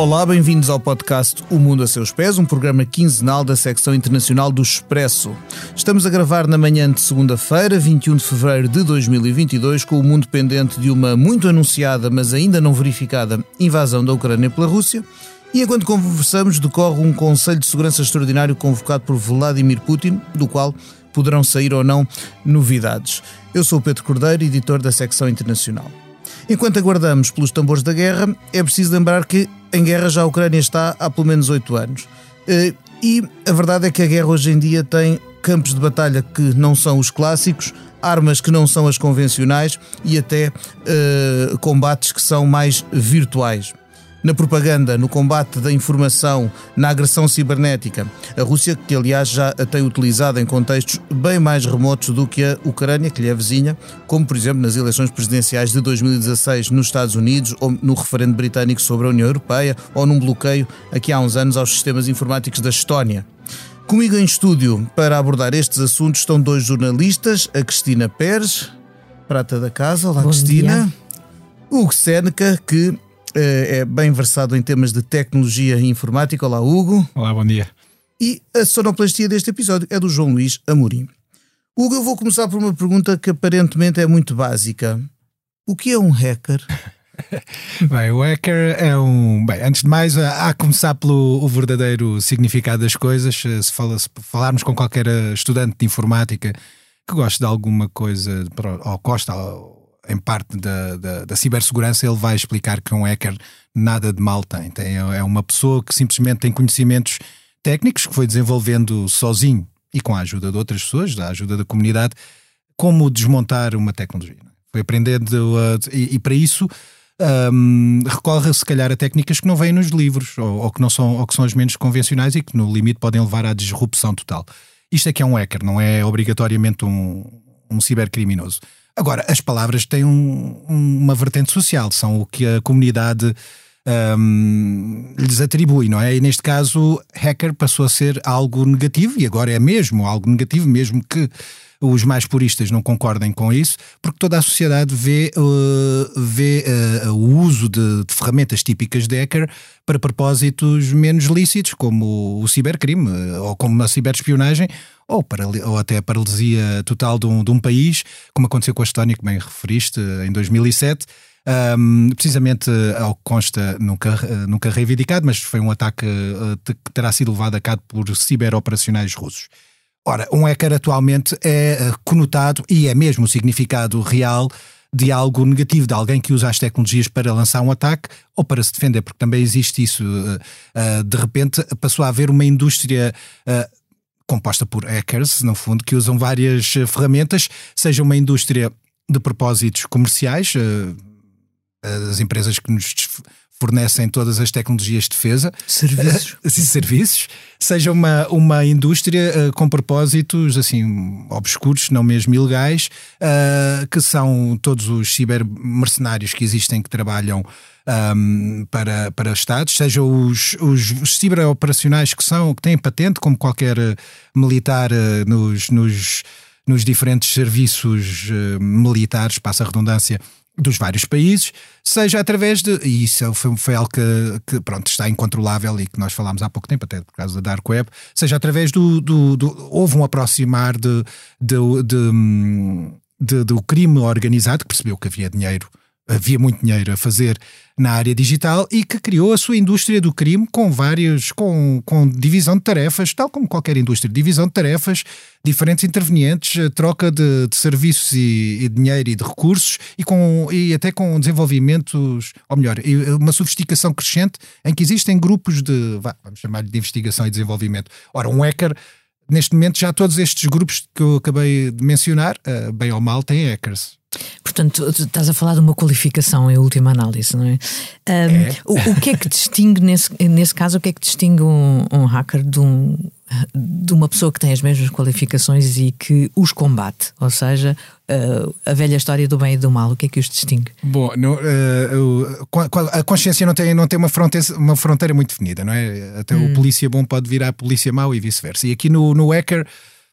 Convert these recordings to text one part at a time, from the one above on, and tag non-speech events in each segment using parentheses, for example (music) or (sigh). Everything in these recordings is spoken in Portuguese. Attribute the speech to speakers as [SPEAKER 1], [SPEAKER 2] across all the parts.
[SPEAKER 1] Olá, bem-vindos ao podcast O Mundo a Seus Pés, um programa quinzenal da secção internacional do Expresso. Estamos a gravar na manhã de segunda-feira, 21 de fevereiro de 2022, com o mundo pendente de uma muito anunciada, mas ainda não verificada, invasão da Ucrânia pela Rússia. E enquanto conversamos, decorre um Conselho de Segurança Extraordinário convocado por Vladimir Putin, do qual poderão sair ou não novidades. Eu sou o Pedro Cordeiro, editor da secção internacional. Enquanto aguardamos pelos tambores da guerra, é preciso lembrar que em guerra já a Ucrânia está há pelo menos oito anos. Eh, e a verdade é que a guerra hoje em dia tem campos de batalha que não são os clássicos, armas que não são as convencionais e até uh, combates que são mais virtuais na propaganda, no combate da informação, na agressão cibernética. A Rússia, que aliás já a tem utilizado em contextos bem mais remotos do que a Ucrânia, que lhe é vizinha, como por exemplo nas eleições presidenciais de 2016 nos Estados Unidos, ou no referendo britânico sobre a União Europeia, ou num bloqueio aqui há uns anos aos sistemas informáticos da Estónia. Comigo em estúdio para abordar estes assuntos estão dois jornalistas, a Cristina Pérez, prata da casa, olá
[SPEAKER 2] Bom
[SPEAKER 1] Cristina.
[SPEAKER 2] dia.
[SPEAKER 1] Hugo Seneca, que é bem versado em temas de tecnologia e informática. Olá, Hugo.
[SPEAKER 3] Olá, bom dia.
[SPEAKER 1] E a sonoplastia deste episódio é do João Luís Amorim. Hugo, eu vou começar por uma pergunta que aparentemente é muito básica. O que é um hacker? (laughs)
[SPEAKER 3] Bem, o hacker é um. Bem, antes de mais, há a começar pelo o verdadeiro significado das coisas. Se, fala, se falarmos com qualquer estudante de informática que goste de alguma coisa, ou gosta em parte da, da, da, cibersegurança, ele vai explicar que um hacker nada de mal tem. tem. É uma pessoa que simplesmente tem conhecimentos técnicos que foi desenvolvendo sozinho e com a ajuda de outras pessoas, da ajuda da comunidade, como desmontar uma tecnologia. Foi aprendendo uh, e, e, para isso um, recorre se calhar a técnicas que não vêm nos livros ou, ou, que não são, ou que são as menos convencionais e que no limite podem levar à disrupção total. Isto é que é um hacker, não é obrigatoriamente um, um cibercriminoso. Agora, as palavras têm um, uma vertente social, são o que a comunidade um, lhes atribui, não é? E neste caso, hacker passou a ser algo negativo e agora é mesmo algo negativo, mesmo que os mais puristas não concordem com isso, porque toda a sociedade vê, uh, vê uh, o uso de, de, ferramentas típicas de hacker para propósitos menos lícitos, como o cibercrime uh, ou como a ciberespionagem, ou, para, ou até a paralisia total de um, de um país, como aconteceu com a Estónia, que bem referiste, em 2007. Um, precisamente ao que consta, nunca, nunca reivindicado, mas foi um ataque que terá sido levado a cabo por ciberoperacionais russos. Ora, um hacker atualmente é eh, conotado e é mesmo o significado real de algo negativo, de alguém que usa as tecnologias para lançar um ataque ou para se defender, porque também existe isso. Eh, eh, de repente passou a haver uma indústria composta por hackers, no fundo, que usam várias ferramentas, seja uma indústria de propósitos comerciais, as empresas que nos fornecem todas as tecnologias de defesa.
[SPEAKER 2] Serviços. (laughs)
[SPEAKER 3] Uh, serviços. Seja uma, uma indústria uh, com propósitos assim obscuros, não mesmo ilegais, uh, que são todos os cibermercenários que existem que trabalham um, para, para Estados, seja os, os, os ciberoperacionais que são, que têm patente, como qualquer militar nos, nos, nos diferentes serviços militares, passa a redundância, dos vários países, seja através de. E isso foi, foi algo que, que, pronto, está incontrolável e que nós falámos há pouco tempo, até por causa da Dark Web, seja através do. do, do houve um aproximar de, de, de, de, do crime organizado, que percebeu que havia dinheiro havia muito dinheiro a fazer na área digital e que criou a sua indústria do crime com vários, com, com divisão de tarefas, tal como qualquer indústria, divisão de tarefas, diferentes intervenientes, troca de, de serviços e, e, dinheiro e de recursos e, com, e até com desenvolvimentos, ou melhor, uma sofisticação crescente em que existem grupos de, vamos chamar de investigação e desenvolvimento. Ora, um hacker neste momento já todos estes grupos que eu acabei de mencionar, eh, bem ou mal, têm hackers.
[SPEAKER 2] Portanto, estás a falar de uma qualificação em última análise, não é? Um, é. O, o, que é que distingue, nesse, nesse caso, o que é que distingue um, um hacker de, um, de uma pessoa que tem as mesmas qualificações e que os combate? Ou seja, uh, a velha história do bem e do mal, o que é que os distingue?
[SPEAKER 3] Bom, no, uh, a consciência não tem, não tem uma, fronteira, uma fronteira muito definida, não é? Até hum. o polícia bom pode virar polícia mau e vice-versa. E aqui no, no hacker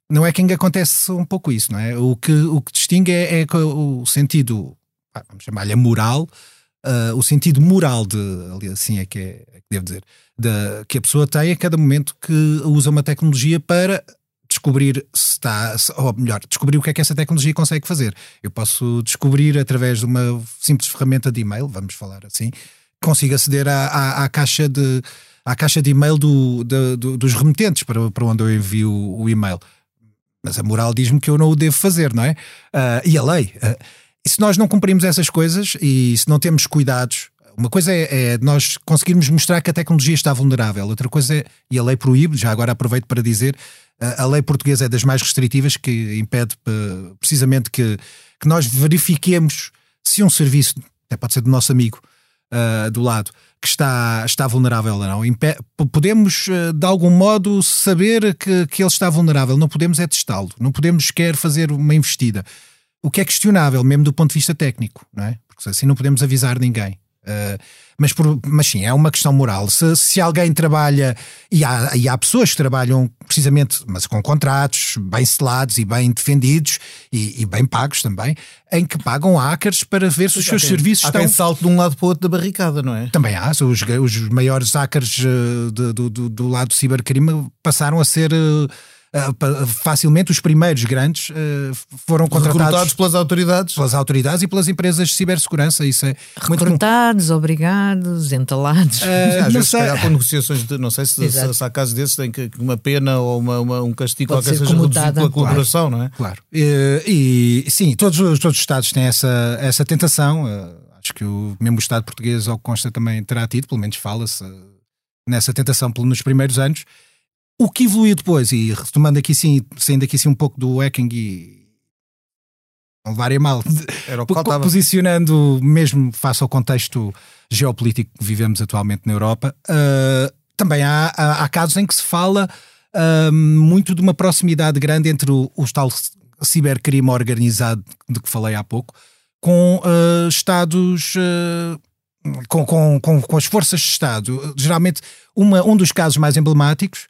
[SPEAKER 3] no hacking acontece um pouco isso, não é? O que, o que distingue é, é o sentido, vamos chamar-lhe moral, uh, o sentido moral de, assim é que, é, é que devo dizer, de, que a pessoa tem a cada momento que usa uma tecnologia para descobrir se está, ou melhor, descobrir o que é que essa tecnologia consegue fazer. Eu posso descobrir através de uma simples ferramenta de e-mail, vamos falar assim, consigo aceder à, à, à caixa de à caixa de e-mail do, de, do, dos remetentes para, para onde eu envio o e-mail. Mas a moral diz-me que eu não o devo fazer, não é? Uh, e a lei. Uh, e se nós não cumprimos essas coisas e se não temos cuidados, uma coisa é, é, nós conseguirmos mostrar que a tecnologia está vulnerável, outra coisa é, e a lei proíbe, já agora aproveito para dizer, a, a lei portuguesa é das mais restritivas, que impede precisamente que, que nós verifiquemos se um serviço, até pode ser do nosso amigo uh, do lado, que está, está vulnerável ou não. Podemos, de algum modo, saber que, que ele está vulnerável, não podemos é testá-lo, não podemos sequer fazer uma investida o que é questionável, mesmo do ponto de vista técnico, não é? Porque assim não podemos avisar ninguém. Uh, mas, por, mas sim, é uma questão moral. Se, se alguém trabalha, e há, e há pessoas que trabalham precisamente, mas com contratos bem selados e bem defendidos e, e bem pagos também, em que pagam hackers para ver se os seus
[SPEAKER 1] tem,
[SPEAKER 3] serviços
[SPEAKER 1] há
[SPEAKER 3] estão.
[SPEAKER 1] Tem salto de um lado para o outro da barricada, não é?
[SPEAKER 3] Também há. Os, os maiores hackers uh, do, do, do lado do cibercrime passaram a ser. Uh, facilmente os primeiros grandes uh, foram contratados
[SPEAKER 1] recrutados pelas autoridades.
[SPEAKER 3] pelas autoridades e pelas empresas de cibersegurança isso é
[SPEAKER 2] recrutados, muito... obrigados, entalados.
[SPEAKER 1] Uh, às vezes sei. com negociações de, não sei se, se, se há casos desses tem que uma pena ou uma, uma um castigo Pode qualquer seja reduzido pela colaboração,
[SPEAKER 3] claro,
[SPEAKER 1] não é?
[SPEAKER 3] Claro. E, e, sim, todos, todos os Estados têm essa, essa tentação. Acho que o mesmo Estado português ao que consta também terá tido, pelo menos fala-se nessa tentação nos primeiros anos o que evoluiu depois, e retomando aqui sim, saindo aqui sim um pouco do hacking e não levarem mal,
[SPEAKER 1] Era o que
[SPEAKER 3] posicionando mesmo face ao contexto geopolítico que vivemos atualmente na Europa, uh, também há, há, há, casos em que se fala uh, muito de uma proximidade grande entre o, o tal cibercrime organizado de que falei há pouco, com uh, Estados com, com, com, com, as forças de Estado. Geralmente, uma, um dos casos mais emblemáticos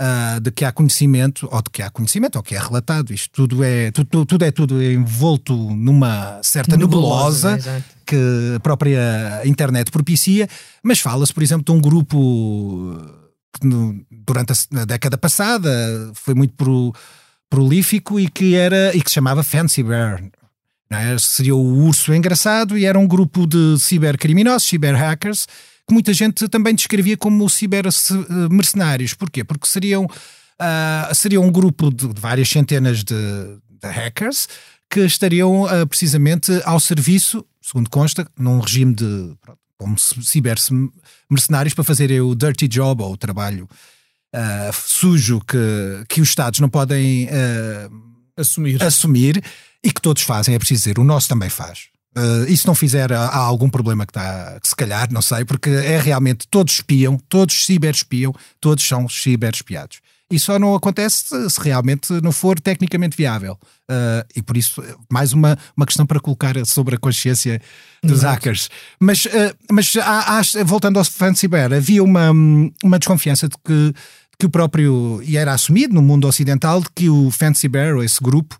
[SPEAKER 3] uh, de que há conhecimento, ou de que há conhecimento, ou que é relatado. Isto tudo é tudo, tudo é tudo envolto numa certa nebulosa, nebulosa que a própria internet propicia, mas fala-se, por exemplo, de um grupo que no, durante a, década passada foi muito pro, prolífico e que era e que se chamava Fancy Bear. É? Seria o urso engraçado e era um grupo de cibercriminosos, ciberhackers, que muita gente também descrevia como ciber-mercenários. Porquê? Porque seriam, uh, seriam um grupo de, de várias centenas de, de, hackers que estariam uh, precisamente ao serviço, segundo consta, num regime de pronto, como ciber-mercenários para fazerem o dirty job ou o trabalho uh, sujo que, que os Estados não podem
[SPEAKER 1] assumir.
[SPEAKER 3] assumir e que todos fazem, é preciso dizer, o nosso também faz. Uh, e se não fizer, há, algum problema que está, se calhar, não sei, porque é realmente, todos espiam, todos ciber-espiam, todos são ciber-espiados. E só não acontece se realmente não for tecnicamente viável. Uh, e por isso, mais uma, uma questão para colocar sobre a consciência dos Exato. hackers. Mas, uh, mas há, há, voltando ao Fancy Bear, havia uma, uma desconfiança de que, que o próprio, e era assumido no mundo ocidental, de que o Fancy Bear, ou esse grupo,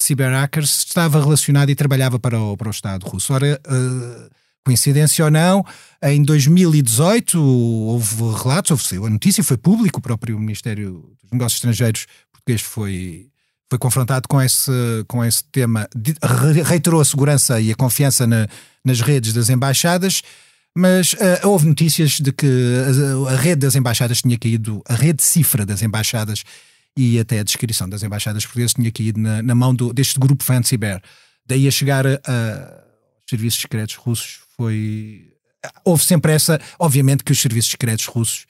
[SPEAKER 3] cyberhackers estava relacionado e trabalhava para o, para o Estado russo. Ora, uh, coincidência ou não, em 2018 houve relatos, houve a notícia, foi público, o próprio Ministério dos Negócios Estrangeiros português foi, foi confrontado com esse, com esse tema, reiterou a segurança e a confiança na, nas redes das embaixadas, mas uh, houve notícias de que a, a, rede das embaixadas tinha caído, a rede cifra das embaixadas e até a descrição das embaixadas portuguesas tinha caído na, na mão do, deste grupo Fancy Bear. Daí a chegar a, a serviços secretos russos foi. Houve sempre essa. Obviamente que os serviços secretos russos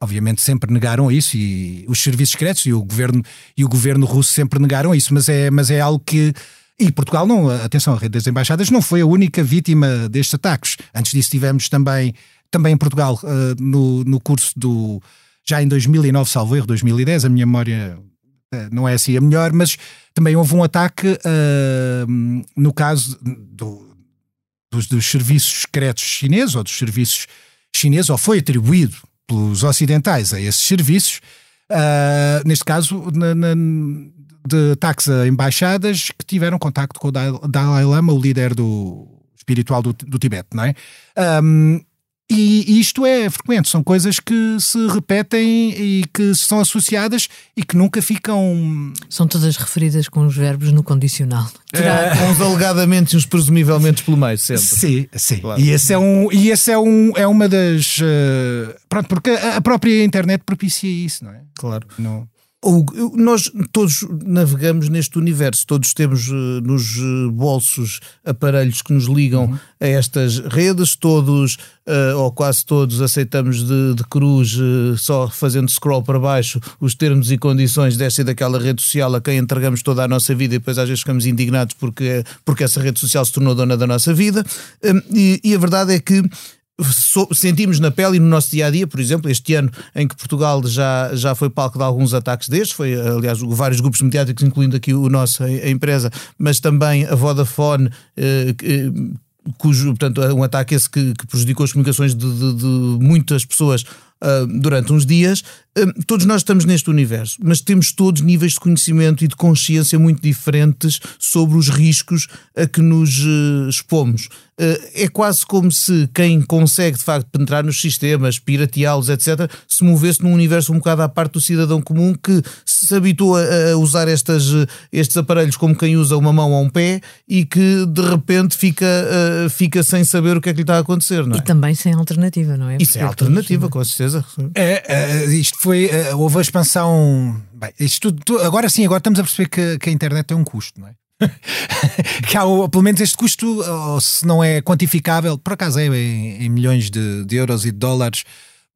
[SPEAKER 3] obviamente sempre negaram isso e os serviços secretos e o governo e o governo russo sempre negaram isso, mas é mas é algo que e Portugal não, atenção, a rede das embaixadas não foi a única vítima destes ataques. Antes disso tivemos também também em Portugal uh, no, no curso do já em 2009, salvo erro, 2010, a minha memória eh, não é assim a melhor, mas também houve um ataque uh, no caso do, dos, dos, serviços secretos chineses ou dos serviços chineses, ou foi atribuído pelos ocidentais a esses serviços, uh, neste caso na, na, de ataques a embaixadas que tiveram contacto com o Dalai Lama, o líder do espiritual do, do Tibete, não é? Um, e isto é frequente, são coisas que se repetem e que são associadas e que nunca ficam.
[SPEAKER 2] São todas referidas com os verbos no condicional.
[SPEAKER 1] É... uns alegadamente e uns presumivelmente pelo meio, sempre.
[SPEAKER 3] Sim, sim. Claro. E esse é um, e esse é um, é uma das. Uh... Pronto, porque a própria internet propicia isso, não é?
[SPEAKER 1] Claro. Não. Nós todos navegamos neste universo, todos temos uh, nos uh, bolsos aparelhos que nos ligam uhum. a estas redes, todos uh, ou quase todos aceitamos de, de cruz, só fazendo scroll para baixo, os termos e condições desta e daquela rede social a quem entregamos toda a nossa vida e depois às vezes ficamos indignados porque, porque essa rede social se tornou dona da nossa vida. E, e a verdade é que sentimos na pele e no nosso dia a dia, por exemplo, este ano em que Portugal já, já foi palco de alguns ataques destes, foi aliás vários grupos mediáticos, incluindo aqui o nosso, a, empresa, mas também a Vodafone. Eh, eh, cujo, portanto, um ataque esse que, que prejudicou as comunicações de, de, de muitas pessoas uh, durante uns dias. Uh, todos nós estamos neste universo, mas temos todos níveis de conhecimento e de consciência muito diferentes sobre os riscos a que nos uh, expomos. é quase como se quem consegue de facto penetrar nos sistemas, pirateá-los, etc., se movesse num universo um bocado à parte do cidadão comum que se habitua a usar estas, estes aparelhos como quem usa uma mão ou um pé e que de repente fica, fica sem saber o que é que lhe está a acontecer. Não é?
[SPEAKER 2] E também sem alternativa, não é?
[SPEAKER 1] E sem alternativa, com certeza certeza.
[SPEAKER 3] É, é, isto foi. É, houve a expansão. Bem, isto tudo, agora sim, agora estamos a perceber que, que a internet é um custo, não é? (laughs) que há pelo menos este custo, se não é quantificável, por acaso é em, em milhões de, de, euros e de dólares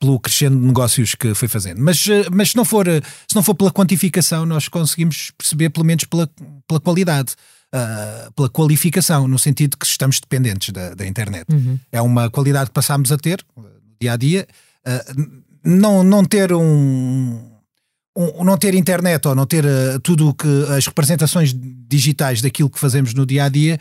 [SPEAKER 3] pelo crescendo de negócios que foi fazendo. Mas, eh, mas se, não for, se não for pela quantificação, nós conseguimos perceber pelo menos pela, pela qualidade. Uh, pela qualificação, no sentido que estamos dependentes da, da internet. Uhum. É uma qualidade que passamos a ter no dia a dia uh, não, não ter um, um, não ter internet ou não ter uh, tudo o que as representações digitais daquilo que fazemos no dia a dia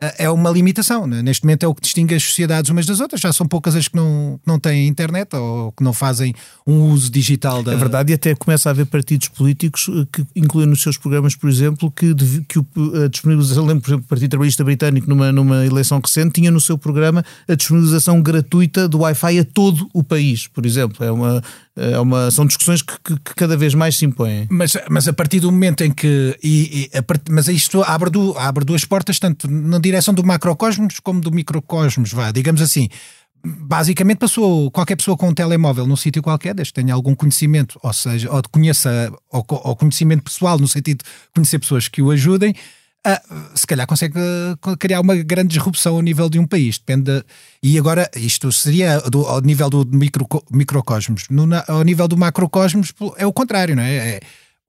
[SPEAKER 3] é uma limitação. Né? Neste momento é o que distingue as sociedades umas das outras. Já são poucas as que não, não têm internet ou que não fazem um uso digital da.
[SPEAKER 1] É verdade, e até começa a haver partidos políticos eh, que incluem nos seus programas, por exemplo, que, que a disponibilização, lembro, por exemplo, o Partido Trabalhista Britânico, numa, numa eleição recente, tinha no seu programa a disponibilização gratuita do Wi-Fi a todo o país, por exemplo. É uma, é uma, são discussões que, que, que, cada vez mais se impõem.
[SPEAKER 3] Mas, mas a partir do momento em que. E, e mas isto abre, do, abre duas portas, tanto na direção do macrocosmos como do microcosmos, vá, digamos assim. Basicamente passou qualquer pessoa com um telemóvel num sítio qualquer, desde que tenha algum conhecimento, ou seja, ou conheça, ou, ou conhecimento pessoal, no sentido de conhecer pessoas que o ajudem, Uh, se calhar consegue criar uma grande disrupção ao nível de um país. Depende de, e agora, isto seria do, ao nível do micro, microcosmos. No, ao nível do macrocosmos é o contrário, não é? é?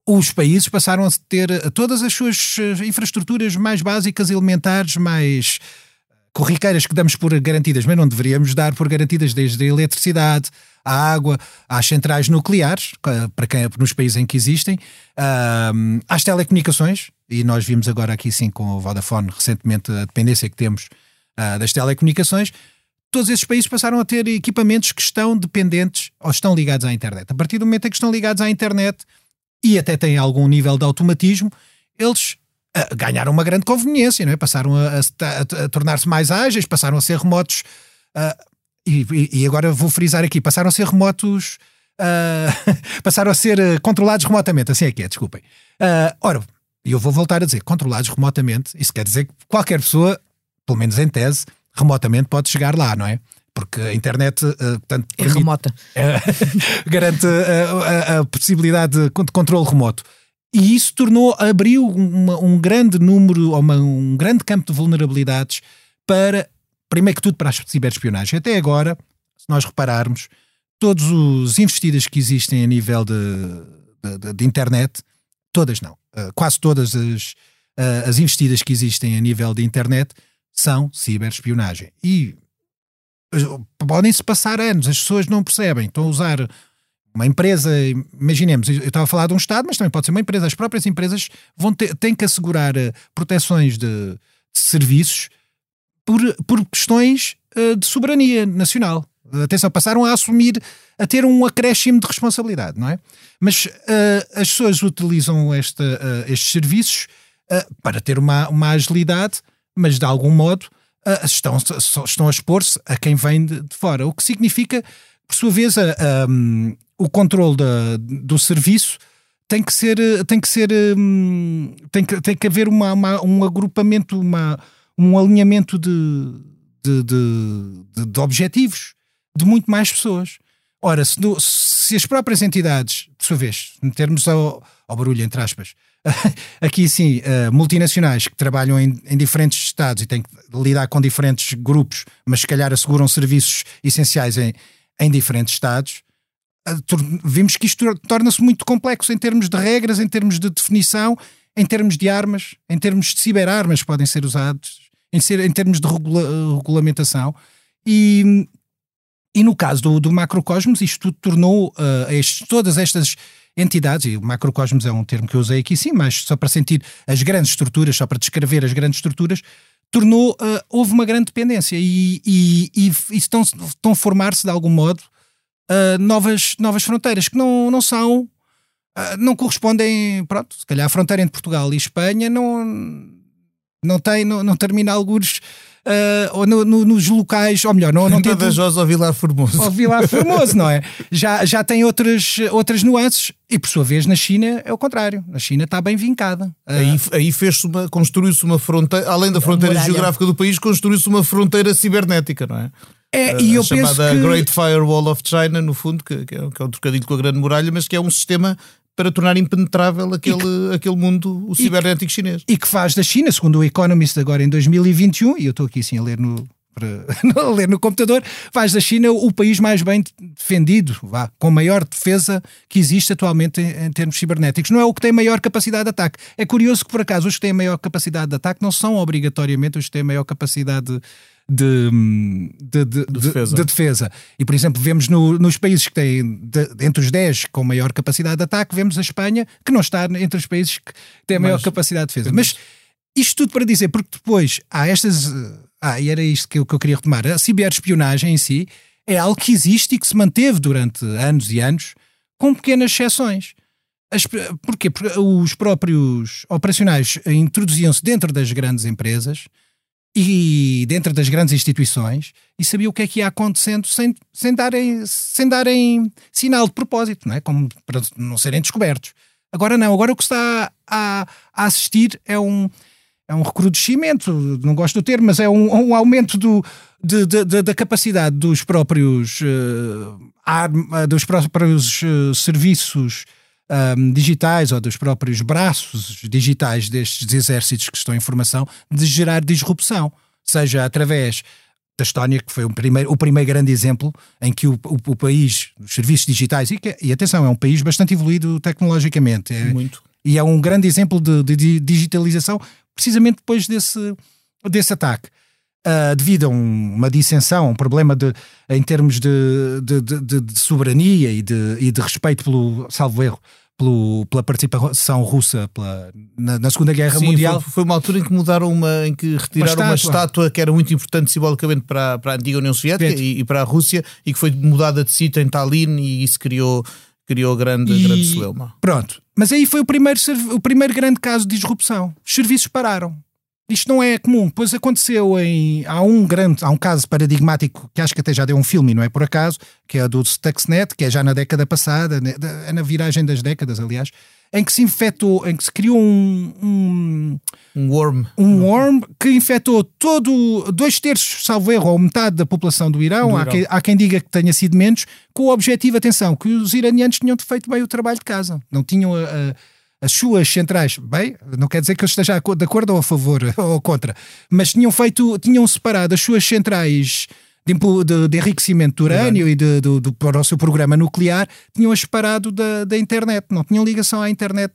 [SPEAKER 3] Os países passaram a ter todas as suas eh, infraestruturas mais básicas, elementares, mais corriqueiras que damos por garantidas, mas não deveríamos dar por garantidas desde a eletricidade, à água, às centrais nucleares, para quem, nos países em que existem, às telecomunicações, e nós vimos agora aqui sim com o Vodafone recentemente a dependência que temos uh, das telecomunicações, todos esses países passaram a ter equipamentos que estão dependentes ou estão ligados à internet. A partir do momento em que estão ligados à internet e até têm algum nível de automatismo, eles ganharam uma grande conveniência, não é? passaram a, a, a, tornar-se mais ágeis, passaram a ser remotos. Uh, e, e, agora vou frisar aqui: passaram a ser remotos. (laughs) passaram a ser controlados remotamente, assim é que é, desculpem. ora, e eu vou voltar a dizer, controlados remotamente, isso quer dizer que qualquer pessoa, pelo menos em tese, remotamente pode chegar lá, não é? Porque a internet uh, portanto,
[SPEAKER 2] é permite, remota.
[SPEAKER 3] Uh, (laughs) garante uh, a, a, possibilidade de, de controle remoto. E isso tornou, abriu uma, um grande número, uma, um grande campo de vulnerabilidades para, primeiro que tudo, para a ciberespionagem. Até agora, se nós repararmos, todos os investidas que existem a nível de, de, de internet, todas não, uh, quase todas as, uh, as investidas que existem a nível de internet são ciberespionagem. E podem-se passar anos, as pessoas não percebem, estão a usar uma empresa, imaginemos, eu estava a falar de um Estado, mas também pode ser uma empresa, as próprias empresas vão ter, têm que assegurar uh, proteções de, de, serviços por, por questões uh, de soberania nacional. Atenção, passaram a assumir, a ter um acréscimo de responsabilidade, não é? Mas uh, as pessoas utilizam esta, uh, estes serviços uh, para ter uma, uma agilidade, mas de algum modo estão, estão a expor-se a quem vem de, de, fora. O que significa, por sua vez, a, um, o controle da, do serviço tem que ser, tem que ser, um, tem que, tem que haver uma, uma, um agrupamento, uma, um alinhamento de, de, de, de, objetivos de muito mais pessoas. Ora, se, se, as próprias entidades, de sua vez, metermos ao, ao barulho, entre aspas, (laughs) aqui sim, uh, multinacionais que trabalham em, em, diferentes estados e têm que lidar com diferentes grupos, mas se calhar asseguram serviços essenciais em, em diferentes estados, vimos que isto torna-se muito complexo em termos de regras, em termos de definição, em termos de armas, em termos de ciberarmas que podem ser usados, em, ser, em termos de regula regulamentação. E, e no caso do, do macrocosmos, isto tudo tornou uh, todas estas entidades, e o macrocosmos é um termo que eu usei aqui sim, mas só para sentir as grandes estruturas, só para descrever as grandes estruturas, tornou, uh, houve uma grande dependência e, e, e, e estão, estão a formar-se de algum modo uh, novas, novas fronteiras que não, não são, uh, não correspondem, pronto, se calhar a fronteira entre Portugal e Espanha não, não tem, não, não termina alguns uh, ou no, no, nos locais, ou melhor, não, não
[SPEAKER 1] tem. Badajoz ou Vilar Formoso.
[SPEAKER 3] Ou Vilar Formoso, não é? Já, já tem outras, outras nuances. E por sua vez, na China é o contrário. Na China está bem vincada.
[SPEAKER 1] Aí aí fez uma, construiu-se uma fronteira, além da fronteira geográfica do país, construiu-se uma fronteira cibernética, não é?
[SPEAKER 3] É, e eu
[SPEAKER 1] chamada
[SPEAKER 3] penso
[SPEAKER 1] que... Great Firewall of China, no fundo, que, que, é, que é um trocadilho com a Grande Muralha, mas que é um sistema para tornar impenetrável aquele, que, aquele mundo, o cibernético chinês.
[SPEAKER 3] E que faz da China, segundo o Economist agora em 2021, e eu estou aqui sim a ler no, para, (laughs) ler no computador, faz da China o país mais bem defendido, vá, com maior defesa que existe atualmente em, em, termos cibernéticos. Não é o que tem maior capacidade de ataque. É curioso que, por acaso, os que têm maior capacidade de ataque não são obrigatoriamente os que têm maior capacidade de de, de, de, de, defesa. de defesa. E, por exemplo, vemos no, nos países que têm entre os 10 com maior capacidade de ataque, vemos a Espanha, que não está entre os países que têm maior Mas, capacidade de defesa. Mas isto tudo para dizer, porque depois há estas. Ah, e era isto que eu, que eu queria retomar. A ciberespionagem em si é algo que existe e que se manteve durante anos e anos, com pequenas exceções. As, porquê? Porque os próprios operacionais introduziam-se dentro das grandes empresas e dentro das grandes instituições e sabia o que é que ia acontecendo sem, sem, darem, sem darem sinal de propósito, não é? Como para não serem descobertos. Agora não, agora o que está a, a assistir é um, é um recrudescimento, não gosto do termo, mas é um, um aumento do, de, de, de, da capacidade dos próprios, uh, dos próprios uh, serviços um, digitais ou dos próprios braços digitais destes exércitos que estão em formação de gerar disrupção, seja através da Estónia, que foi o primeiro, o primeiro grande exemplo em que o, o, o país, os serviços digitais, e, que, e, atenção, é um país bastante evoluído tecnologicamente. É,
[SPEAKER 1] Muito.
[SPEAKER 3] E é um grande exemplo de, de digitalização, precisamente depois desse, desse ataque. Uh, devido a um, uma dissensão, um problema de, em termos de, de, de, de soberania e de, e de respeito pelo, salvo erro, pelo, pela participação russa pela, na, na, Segunda Guerra
[SPEAKER 1] Sim,
[SPEAKER 3] Mundial.
[SPEAKER 1] Foi, foi, uma altura em que mudaram uma, em que retiraram uma estátua, uma estátua que era muito importante simbolicamente para, para a antiga União Soviética e, e, para a Rússia e que foi mudada de sítio em Tallinn e isso criou, criou grande, e, grande celeuma.
[SPEAKER 3] Pronto, mas aí foi o primeiro, o primeiro grande caso de disrupção. Os serviços pararam. Isto não é comum. Pois aconteceu em. Há um grande, há um caso paradigmático que acho que até já deu um filme, não é por acaso, que é o do Stuxnet, que é já na década passada, né, é na viragem das décadas, aliás, em que se infectou, em que se criou um.
[SPEAKER 1] Um, um worm.
[SPEAKER 3] Um worm que infectou todo. dois terços, salvo erro, ou metade da população do Irão. Do há, Irão. Quem, há quem diga que tenha sido menos, com o objetivo, atenção, que os iranianos tinham feito bem o trabalho de casa. Não tinham a, a as suas centrais, bem, não quer dizer que eu esteja de acordo ou a favor (laughs) ou contra, mas tinham feito, tinham separado as suas centrais de, de, de enriquecimento de urânio e de, de, de, para o seu programa nuclear, tinham-as separado da, da internet, não tinham ligação à internet.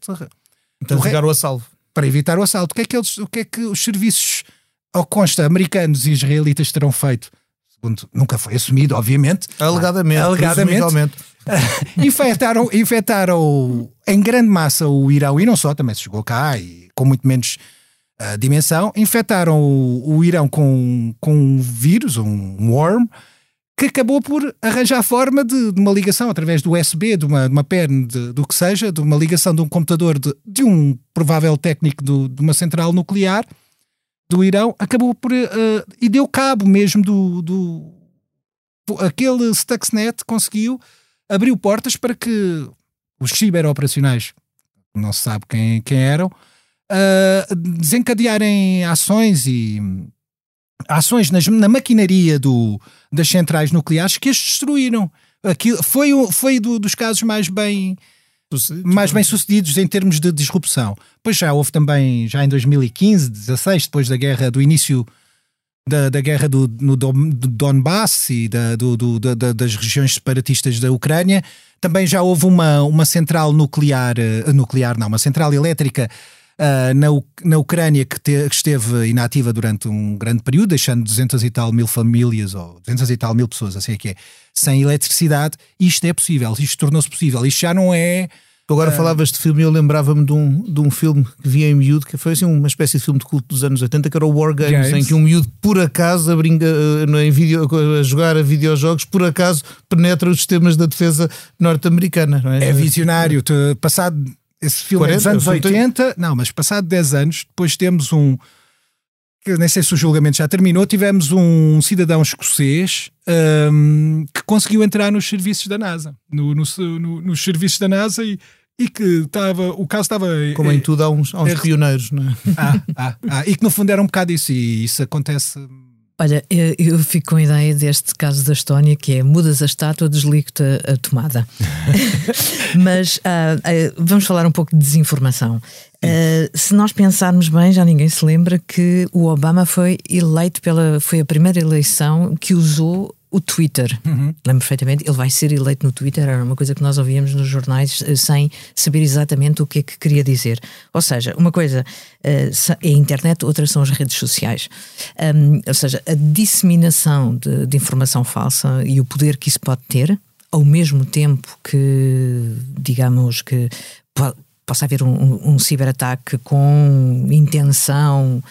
[SPEAKER 1] Então ligaram a salvo.
[SPEAKER 3] Para evitar o assalto. O que é que, eles, o que, é que os serviços, ao consta, americanos e israelitas terão feito? Segundo, nunca foi assumido, obviamente.
[SPEAKER 1] Alegadamente.
[SPEAKER 3] Alegadamente. (laughs) infectaram, infectaram em grande massa o Irão e não só, também se chegou cá e com muito menos uh, dimensão. Infectaram o, o, Irão com, com um vírus, um worm, que acabou por arranjar forma de, de uma ligação através do USB, de uma, de uma perna, de, do que seja, de uma ligação de um computador de, de um provável técnico do, de uma central nuclear do Irão acabou por. Uh, e deu cabo mesmo do. do aquele Stuxnet conseguiu abriu portas para que os ciberoperacionais, não se sabe quem, quem eram, uh, desencadearem ações e ações nas, na maquinaria do, das centrais nucleares que as destruíram. Aquilo foi, foi do, dos casos mais bem mais bem sucedidos em termos de disrupção. Pois já houve também, já em 2015, 16, depois da guerra, do início da, da guerra do, no do Donbass e da, do, do, da, das regiões separatistas da Ucrânia, também já houve uma, uma central nuclear, uh, nuclear não, uma central elétrica uh, na, na Ucrânia que, te, que, esteve inativa durante um grande período, deixando 200 e tal mil famílias, ou 200 e tal mil pessoas, assim é que é, sem eletricidade. Isto é possível, isto tornou-se possível. Isto já não é.
[SPEAKER 1] Tu agora uh... falavas de filme e eu lembrava-me de um, de um filme que vi em miúdo, que foi assim uma espécie de filme de culto dos anos 80, que era o War Games, Games. em que um miúdo, por acaso, a, brinca, em video, a jogar a videojogos, por acaso penetra os sistemas da defesa norte-americana. É?
[SPEAKER 3] é? visionário. passado esse filme 40, é dos anos 80, não, mas passado 10 anos, depois temos um. Que nem sei se o julgamento já terminou. Tivemos um cidadão escocês um, que conseguiu entrar nos serviços da NASA, no, no, no, nos serviços da NASA e, e que estava. O caso estava.
[SPEAKER 1] Como em tudo, há uns, há uns é, pioneiros, não é?
[SPEAKER 3] Ah, ah, ah, e que no fundo era um bocado isso, e isso acontece
[SPEAKER 2] Olha, eu, fico com a ideia deste caso da Estónia, que é mudas a estátua, desligo-te a, a, tomada. (laughs) Mas uh, uh, vamos falar um pouco de desinformação. Uh, se nós pensarmos bem, já ninguém se lembra que o Obama foi eleito pela. foi a primeira eleição que usou o Twitter. Uhum. Lembro perfeitamente, ele vai ser eleito no Twitter, era uma coisa que nós ouvíamos nos jornais eh, sem saber exatamente o que é que queria dizer. Ou seja, uma coisa uh, é a internet, outra são as redes sociais. Um, ou seja, a disseminação de, de informação falsa e o poder que isso pode ter, ao mesmo tempo que, digamos, que possa haver um, um ciberataque com intenção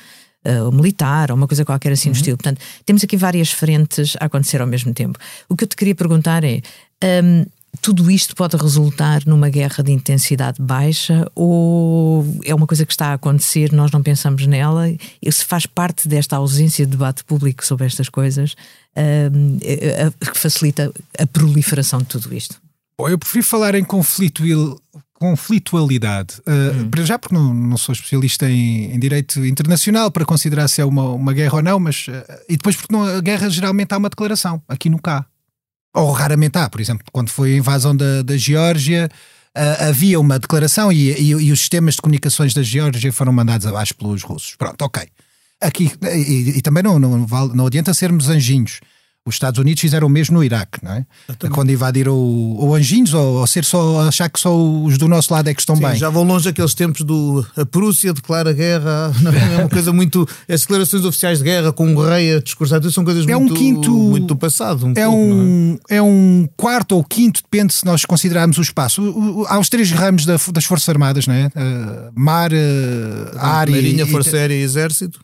[SPEAKER 2] uh, militar ou uma coisa qualquer assim uhum. no estilo. Portanto, temos aqui várias frentes a acontecer ao mesmo tempo. O que eu te queria perguntar é. Um, tudo isto pode resultar numa guerra de intensidade baixa ou é uma coisa que está a acontecer, nós não pensamos nela? E se faz parte desta ausência de debate público sobre estas coisas um, que facilita a proliferação de tudo isto?
[SPEAKER 3] Bom, eu prefiro falar em conflito conflitualidade. Uh, hum. Para já, porque não, não sou especialista em, em, direito internacional para considerar se é uma, uma guerra ou não, mas. Uh, e depois, porque não, a guerra geralmente há uma declaração, aqui no cá. Ou raramente há, por exemplo, quando foi a invasão da, da Geórgia. Uh, havia uma declaração e, e, e, os sistemas de comunicações da Geórgia foram mandados abaixo pelos russos. Pronto, ok. Aqui, e, e também não, não, não adianta sermos anjinhos. Os Estados Unidos fizeram o mesmo no Iraque, não é? Quando invadiram o, o Anjinhos, ou, ou, ser só achar que só os do nosso lado é que estão
[SPEAKER 1] Sim,
[SPEAKER 3] bem.
[SPEAKER 1] Já vão longe aqueles tempos do a Prússia declara guerra, (laughs) é, é uma coisa muito. As declarações oficiais de guerra com um rei a discursar, são coisas é muito, um quinto, muito do passado.
[SPEAKER 3] Um é, pouco, um, é? é? um quarto ou quinto, depende se nós considerarmos o espaço. há os três ramos da, das Forças Armadas, não é? Uh, mar, uh, ar
[SPEAKER 1] Marinha, e. Força Aérea e Exército.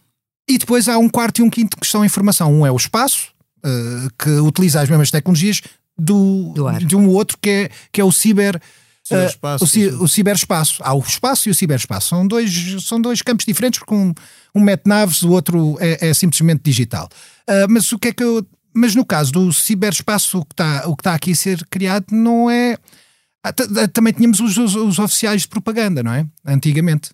[SPEAKER 3] E depois há um quarto e um quinto que estão em formação. Um é o espaço, uh, que utiliza as mesmas tecnologias do, do de um outro que é, que é o ciber.
[SPEAKER 1] Ciberespaço,
[SPEAKER 3] uh, o, o, ciberespaço. Há o espaço e o ciberespaço. São dois, são dois campos diferentes, porque um, um mete naves, o outro é, é simplesmente digital. Uh, mas o que é que eu. Mas no caso do ciberespaço, o que está, o que está aqui a ser criado não é. Ah, também tínhamos os, os, os, oficiais de propaganda, não é? Antigamente.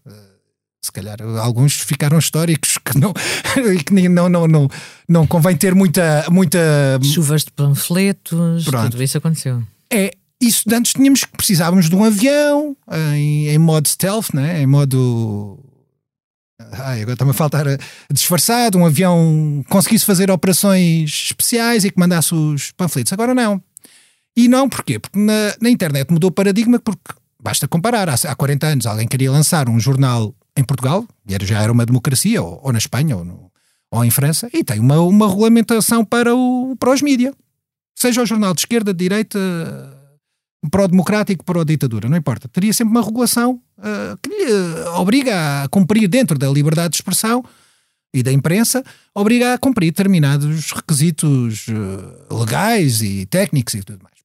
[SPEAKER 3] Se calhar alguns ficaram históricos que não (laughs) que não, não, não, não convém ter muita, muita
[SPEAKER 2] chuvas de panfletos, Pronto. tudo isso aconteceu.
[SPEAKER 3] É, isso antes tínhamos que precisávamos de um avião em, em modo stealth, né? em modo. Ai, agora está-me a faltar disfarçado, um avião conseguisse fazer operações especiais e que mandasse os panfletos. Agora não. E não porquê? Porque na, na internet mudou o paradigma, porque basta comparar. Há, há 40 anos alguém queria lançar um jornal em Portugal, já era uma democracia, ou, ou na Espanha, ou, no, ou, em França, e tem uma, uma regulamentação para, o, para os mídias. Seja o jornal de esquerda, de direita, pró-democrático, pró-ditadura, não importa. Teria sempre uma regulação uh, que lhe obriga a cumprir dentro da liberdade de expressão e da imprensa, obriga a cumprir determinados requisitos uh, legais e técnicos e tudo mais.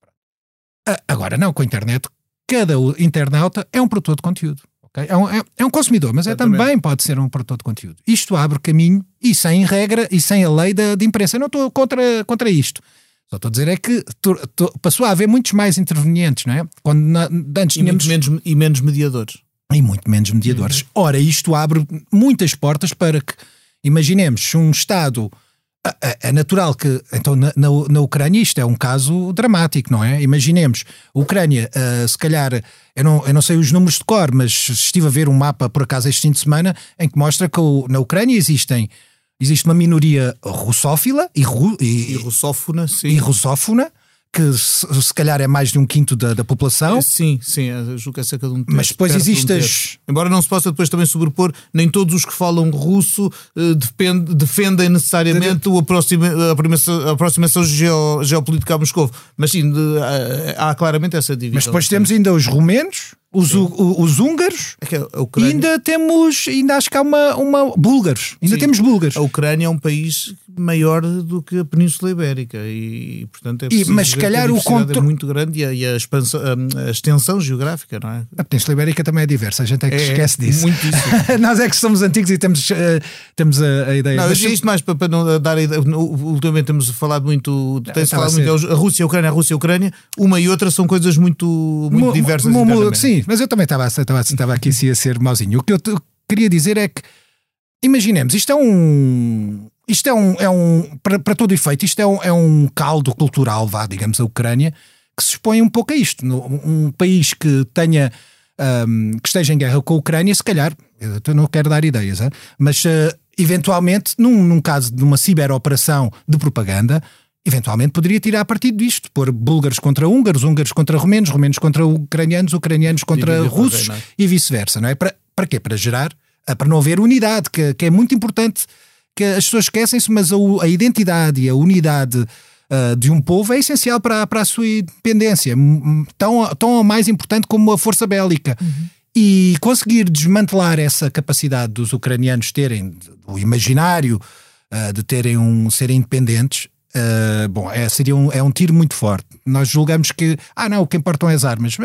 [SPEAKER 3] Uh, agora não, com a internet, cada internauta é um produtor de conteúdo Okay? É, um, é, é, um, consumidor, mas é também pode ser um produtor de conteúdo. Isto abre caminho e sem regra e sem a lei da, de imprensa. Eu não estou contra, contra isto. Só estou a dizer é que tu, tu, passou a haver muitos mais intervenientes, não é?
[SPEAKER 1] Quando na, antes e, tínhamos... menos, e menos mediadores.
[SPEAKER 3] E muito menos mediadores. Uhum. Ora, isto abre muitas portas para que, imaginemos, um Estado é natural que, então, na, na, na, Ucrânia isto é um caso dramático, não é? Imaginemos, a Ucrânia, uh, se calhar, eu não, eu não sei os números de cor, mas estive a ver um mapa, por acaso, este fim de semana, em que mostra que o, na Ucrânia existem, existe uma minoria russófila e, ru,
[SPEAKER 1] e, e russófona, sim.
[SPEAKER 3] E russófona, que se, se, calhar é mais de um quinto da, da população. É,
[SPEAKER 1] sim, sim, julgo que é cerca de um terço.
[SPEAKER 3] Mas depois existem. Um
[SPEAKER 1] Embora não se possa depois também sobrepor, nem todos os que falam russo uh, depend, defendem necessariamente de... a, aproxima, a aproximação, a aproximação geo, geopolítica a Moscou. Mas sim, de, uh, há claramente essa divisão.
[SPEAKER 3] Mas depois temos ainda os romenos os, os húngaros é Ucrânia... ainda temos, ainda acho que há uma, uma búlgaros, ainda Sim. temos búlgaros.
[SPEAKER 1] A Ucrânia é um país maior do que a Península Ibérica e, portanto, é
[SPEAKER 3] e, mas se calhar o
[SPEAKER 1] conto... é muito grande e a, e a, expansão, a, a, extensão geográfica, não é?
[SPEAKER 3] A Península Ibérica também é diversa, a gente é que é, esquece disso.
[SPEAKER 1] Muito isso. (laughs)
[SPEAKER 3] Nós é que somos antigos e temos, uh, temos a, a, ideia.
[SPEAKER 1] Não, mas isto mais para, para não dar a ideia. Ultimamente temos falado muito, tens falado muito a Rússia, a Ucrânia, a Rússia, a Ucrânia, uma e outra são coisas muito, muito diversas.
[SPEAKER 3] Sim, mas eu também estava estava, aqui assim a ser mauzinho. O que eu queria dizer é que, imaginemos, isto é um. Isto é um. É um para, todo efeito, isto é um, é um caldo cultural, vá, digamos, a Ucrânia, que se expõe um pouco a isto. Um país que tenha. Um, que esteja em guerra com a Ucrânia, se calhar, eu não quero dar ideias, hein? mas uh, eventualmente, num, num caso de uma ciberoperação de propaganda, eventualmente poderia tirar partido disto, pôr búlgaros contra húngaros, húngaros contra romenos, romenos contra ucranianos, ucranianos contra russos é? e vice-versa, não é? Para, para quê? Para gerar, ah, para não haver unidade, que, que é muito importante, que as pessoas esquecem-se, mas a, a, identidade e a unidade uh, de um povo é essencial para, para a sua independência, tão, tão mais importante como a força bélica. Uhum. E conseguir desmantelar essa capacidade dos ucranianos terem, o imaginário, uh, de terem um, serem independentes, Uh, bom, é, seria um, é um tiro muito forte. Nós julgamos que, ah, não, o que importam é as armas,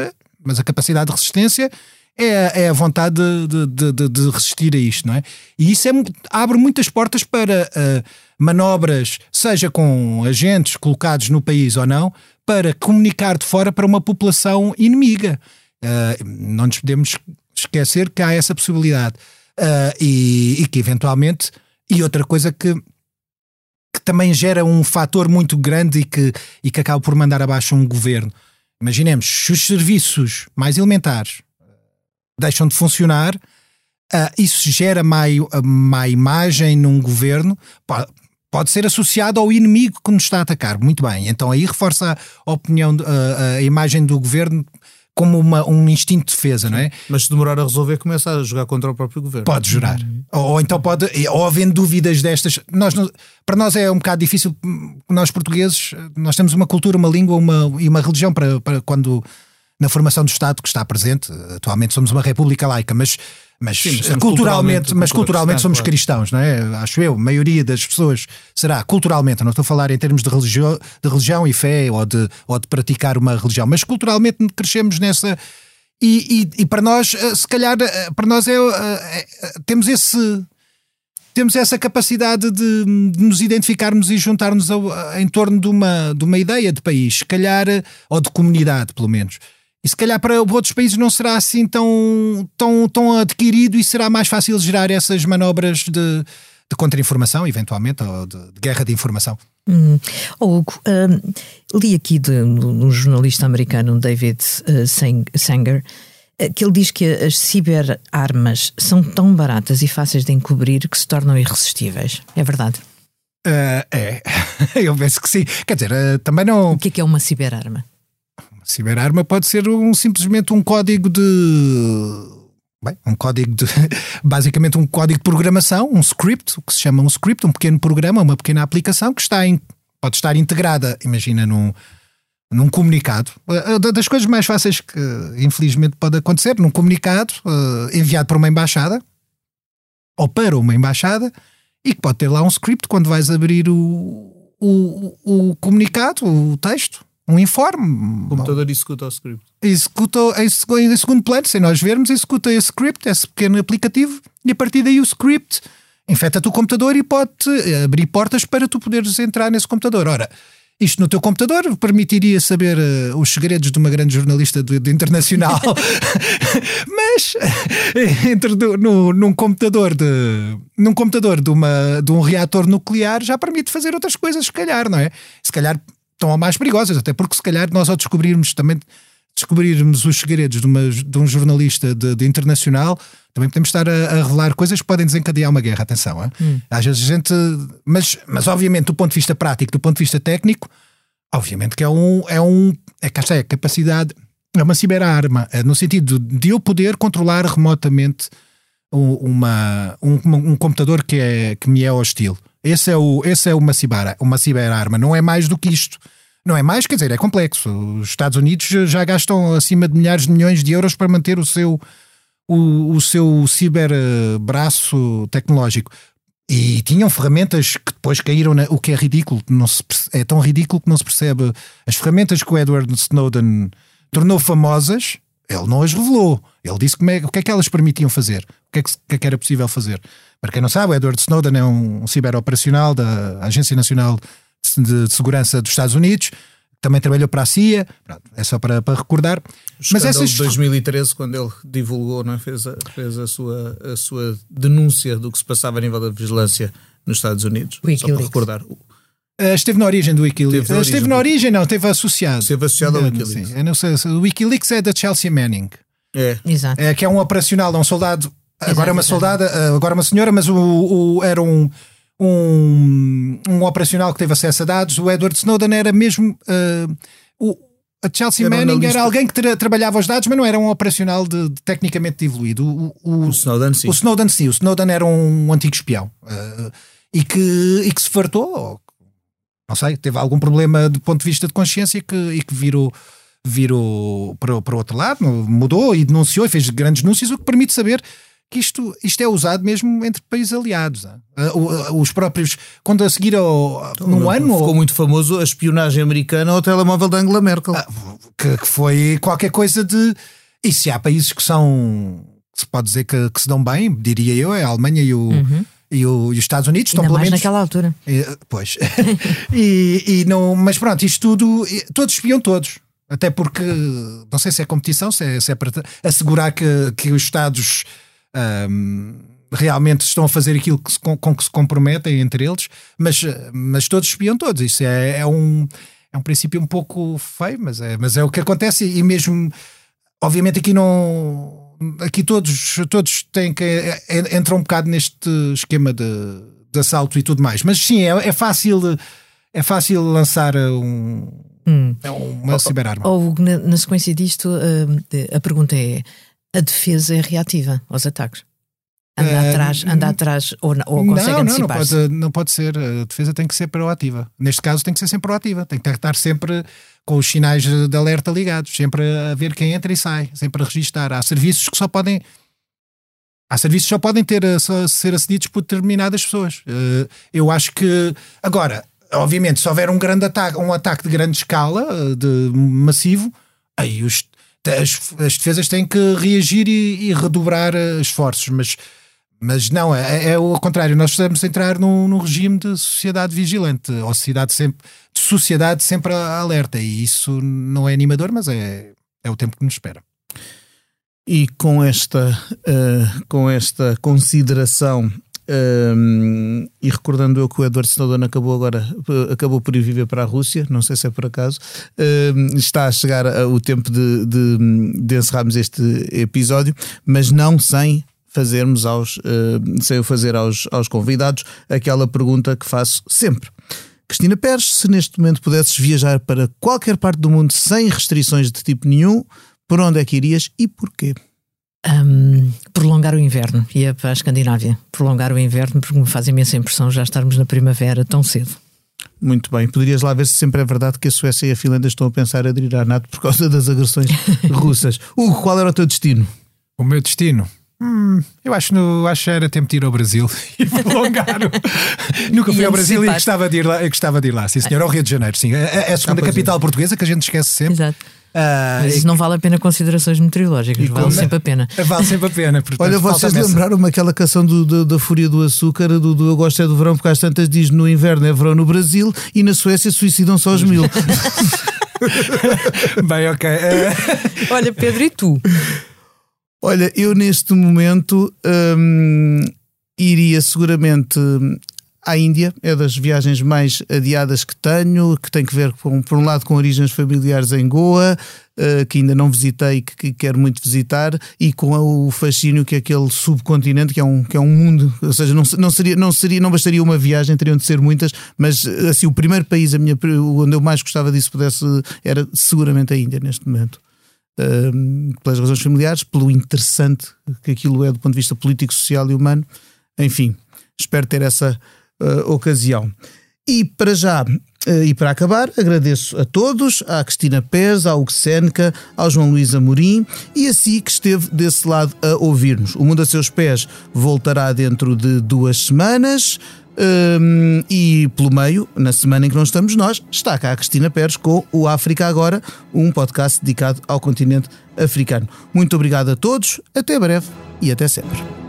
[SPEAKER 3] mas a capacidade de resistência é, é a vontade de, de, de, de, resistir a isto, não é? E isso é, abre muitas portas para uh, manobras, seja com agentes colocados no país ou não, para comunicar de fora para uma população inimiga. Uh, não nos podemos esquecer que há essa possibilidade. e, e que eventualmente. E outra coisa que que também gera um fator muito grande e que, e que acaba por mandar abaixo um governo. Imaginemos, se os serviços mais elementares deixam de funcionar, uh, isso gera má, má imagem num governo, pode, pode ser associado ao inimigo que nos está a atacar. Muito bem, então aí reforça a opinião, a, a imagem do governo como uma, um instinto de defesa, não é?
[SPEAKER 1] Mas se demorar a resolver, começa a jogar contra o próprio governo.
[SPEAKER 3] Pode jurar. Uhum. Ou, ou, então pode, ou havendo dúvidas destas, nós, para nós é um bocado difícil, nós portugueses, nós temos uma cultura, uma língua uma, e uma religião para, para quando na formação do Estado que está presente, atualmente somos uma república laica, mas mas Sim, culturalmente, culturalmente, mas culturalmente somos claro. cristãos, não é? Acho eu, a maioria das pessoas será culturalmente, não estou a falar em termos de, religio, de religião e fé ou de, ou de praticar uma religião, mas culturalmente crescemos nessa. E, e, e para nós, eh, se calhar, eh, para nós é, é, é temos esse temos essa capacidade de, de nos identificarmos e juntarmos em torno de uma, de uma ideia de país, se calhar, ou de comunidade, pelo menos. E se calhar para outros países não será assim tão, tão, tão adquirido e será mais fácil gerar essas manobras de, de contra-informação, eventualmente, ou de, de, guerra de informação.
[SPEAKER 2] Hum. Oh, Hugo, um, li aqui de um jornalista americano, David uh, Sanger, uh, que ele diz que as ciberarmas são tão baratas e fáceis de encobrir que se tornam irresistíveis. É verdade?
[SPEAKER 3] Uh, é, (laughs) eu penso que sim. Quer dizer, uh, também não.
[SPEAKER 2] O que é, que é uma ciberarma?
[SPEAKER 3] Ciberarma pode ser um, simplesmente um código de. Bem, um código de. (laughs) basicamente um código de programação, um script, o que se chama um script, um pequeno programa, uma pequena aplicação que está em, pode estar integrada, imagina, num, num comunicado. Eh, das coisas mais fáceis que, infelizmente, pode acontecer, num comunicado uh, enviado para uma embaixada ou para uma embaixada e que pode ter lá um script quando vais abrir o, o, o comunicado, o texto um informe.
[SPEAKER 1] O computador executa o script.
[SPEAKER 3] Executa em segundo plano, sem nós vermos, executa esse script, esse pequeno aplicativo, e a partir daí o script infeta-te o computador e pode abrir portas para tu poderes entrar nesse computador. Ora, isto no teu computador permitiria saber uh, os segredos de uma grande jornalista de, de internacional, (laughs) (laughs) mas entre do, no, num computador de num computador de, uma, de um reator nuclear já permite fazer outras coisas, se calhar, não é? Se calhar estão mais perigosas, até porque se calhar nós ao descobrirmos também descobrirmos os segredos de, uma, de um jornalista de, de, internacional, também podemos estar a, a, revelar coisas que podem desencadear uma guerra. Atenção, hum. às vezes a gente. Mas, mas, obviamente, do ponto de vista prático, do ponto de vista técnico, obviamente que é um. É, um, é, cá está, é capacidade. É uma ciberarma, é no sentido de eu poder controlar remotamente uma, um, um computador que, é, que me é hostil. Esse é, o, esse é uma, ciber, uma ciberarma, não é mais do que isto. Não é mais, quer dizer, é complexo. Os Estados Unidos já gastam acima de milhares de milhões de euros para manter o seu, o, o seu ciberbraço tecnológico. E tinham ferramentas que depois caíram, na, o que é ridículo, não se, é tão ridículo que não se percebe. As ferramentas que o Edward Snowden tornou famosas, ele não as revelou. Ele disse como é, o que é que elas permitiam fazer, o que é que, que, é que era possível fazer. Para quem não sabe, o Edward Snowden é um, um ciberoperacional da Agência Nacional de Segurança dos Estados Unidos, também trabalhou para a CIA, é só para, para recordar.
[SPEAKER 1] Mas essas... de 2013, quando ele divulgou, não é? fez, a, fez a, sua, a sua denúncia do que se passava a nível da vigilância nos Estados Unidos, Wikileaks. só para recordar.
[SPEAKER 3] Uh, esteve na origem do Wikileaks. Esteve, origem esteve na origem, não, esteve associado.
[SPEAKER 1] Esteve associado ao Wikileaks.
[SPEAKER 3] Sim. não sei, o Wikileaks é da Chelsea Manning.
[SPEAKER 1] É.
[SPEAKER 2] Exato.
[SPEAKER 3] É, que é um operacional, é um soldado. Agora é uma soldada, agora é uma senhora, mas o, o era um um, um operacional que teve acesso a dados, o Edward Snowden era mesmo uh, o, a Chelsea era Manning era alguém que tra trabalhava os dados, mas não era um operacional de, de tecnicamente evoluído. O,
[SPEAKER 1] o, o, Snowden sim.
[SPEAKER 3] O Snowden sim. O Snowden era um, antigo espião uh, e, que, e que se fartou, não sei, teve algum problema do ponto de vista de consciência que, e que virou virou para, para o outro lado, mudou e denunciou e fez grandes denúncias, o que permite saber que isto, isto é usado mesmo entre países aliados. Os próprios, quando a seguir ao, então, num ano.
[SPEAKER 1] Ficou ou... muito famoso a espionagem americana ao telemóvel da Angela Merkel. Ah,
[SPEAKER 3] que, que, foi qualquer coisa de. E se há países que são. que se pode dizer que, que se dão bem, diria eu, é a Alemanha e o. Uhum. E, o, e, os Estados Unidos
[SPEAKER 2] estão
[SPEAKER 3] pelo menos.
[SPEAKER 2] naquela altura.
[SPEAKER 3] E, pois. (laughs) e, e, não, mas pronto, isto tudo. Todos espiam todos. Até porque. Não sei se é competição, se é, se é para assegurar que, que os Estados um, realmente estão a fazer aquilo que se, com, com, que se comprometem entre eles, mas, mas todos espiam todos. Isso é, é, um, é um princípio um pouco feio, mas é, mas é o que acontece e mesmo, obviamente aqui não... Aqui todos, todos têm que é, é, entram um bocado neste esquema de, de assalto e tudo mais, mas sim, é, é fácil é fácil lançar um, hum. uma ciberarma.
[SPEAKER 2] Ou, na, na sequência disto, a pergunta é: a defesa é reativa aos ataques. Anda uh, atrás, anda atrás ou, ou consegue
[SPEAKER 3] não, -se. não, não pode, não pode ser. A defesa tem que ser proativa. Neste caso, tem que ser sempre proativa. Tem que estar sempre com os sinais de alerta ligados, sempre a ver quem entra e sai, sempre a registar. Há serviços que só podem. Há serviços que só podem ter, só ser acedidos por determinadas pessoas. Uh, eu acho que. Agora, obviamente, se houver um grande ataque, um ataque de grande escala, de massivo, aí os as, as defesas têm que reagir e, e redobrar eh, esforços, mas, mas não, é, é o contrário. Nós estamos a entrar num, num regime de sociedade vigilante, ou sociedade sempre, de sociedade sempre alerta, e isso não é animador, mas é, é o tempo que nos espera.
[SPEAKER 1] E com esta, uh, com esta consideração um, e recordando eu que o Edward Snowden acabou agora acabou por ir viver para a Rússia, não sei se é por acaso, um, está a chegar o tempo de, de, de, encerrarmos este episódio, mas não sem fazermos aos uh, sem o fazer aos, aos convidados aquela pergunta que faço sempre. Cristina Pérez, se neste momento pudesses viajar para qualquer parte do mundo sem restrições de tipo nenhum, por onde é que irias e porquê?
[SPEAKER 2] Um, prolongar o inverno, ia para a Escandinávia. Prolongar o inverno porque me faz imensa impressão já estarmos na primavera tão cedo.
[SPEAKER 1] Muito bem, poderias lá ver se sempre é verdade que a Suécia e a Finlândia estão a pensar aderir à NATO por causa das agressões (laughs) russas. Hugo, qual era o teu destino?
[SPEAKER 3] O meu destino? Hum, eu acho, no, acho que era tempo de ir ao Brasil (laughs) e prolongar. (laughs) Nunca fui ao Brasil e gostava de ir lá, gostava de ir lá, sim senhor, ao Rio de Janeiro, sim. É, é a segunda ah, capital é. portuguesa que a gente esquece sempre.
[SPEAKER 2] Exato. Uh, Mas isso não vale a pena considerações meteorológicas, vale sempre a pena. (laughs)
[SPEAKER 3] Vale sempre a pena. Portanto,
[SPEAKER 1] Olha, vocês lembraram-me aquela canção do, do, da Fúria do Açúcar, do, do Eu Gosto é do Verão, porque às tantas diz no inverno é verão no Brasil e na Suécia suicidam-se aos mil. (laughs)
[SPEAKER 3] Bem, ok. (laughs)
[SPEAKER 2] Olha, Pedro, e tu?
[SPEAKER 1] Olha, eu neste momento hum, iria seguramente à Índia, é das viagens mais adiadas que tenho, que tem que ver com, por um lado com origens familiares em Goa, uh, que ainda não visitei, que, que, quero muito visitar, e com o fascínio que é aquele subcontinente, que é um, que é um mundo, ou seja, não, não, seria, não, seria, não bastaria uma viagem, teriam de ser muitas, mas assim, o primeiro país a minha, onde eu mais gostava disso pudesse, era seguramente a Índia neste momento. Uh, pelas razões familiares, pelo interessante que aquilo é do ponto de vista político, social e humano. Enfim, espero ter essa uh, ocasião. E para já, uh, e para acabar, agradeço a todos, à Cristina Pérez, ao Hugo Seneca, ao João Luís Amorim e a si que esteve desse lado a ouvir-nos. O Mundo a Seus Pés voltará dentro de duas semanas. Um, e pelo meio, na semana em que não estamos nós, está cá a Cristina Pérez com o África Agora, um podcast dedicado ao continente africano. Muito obrigado a todos, até breve e até sempre.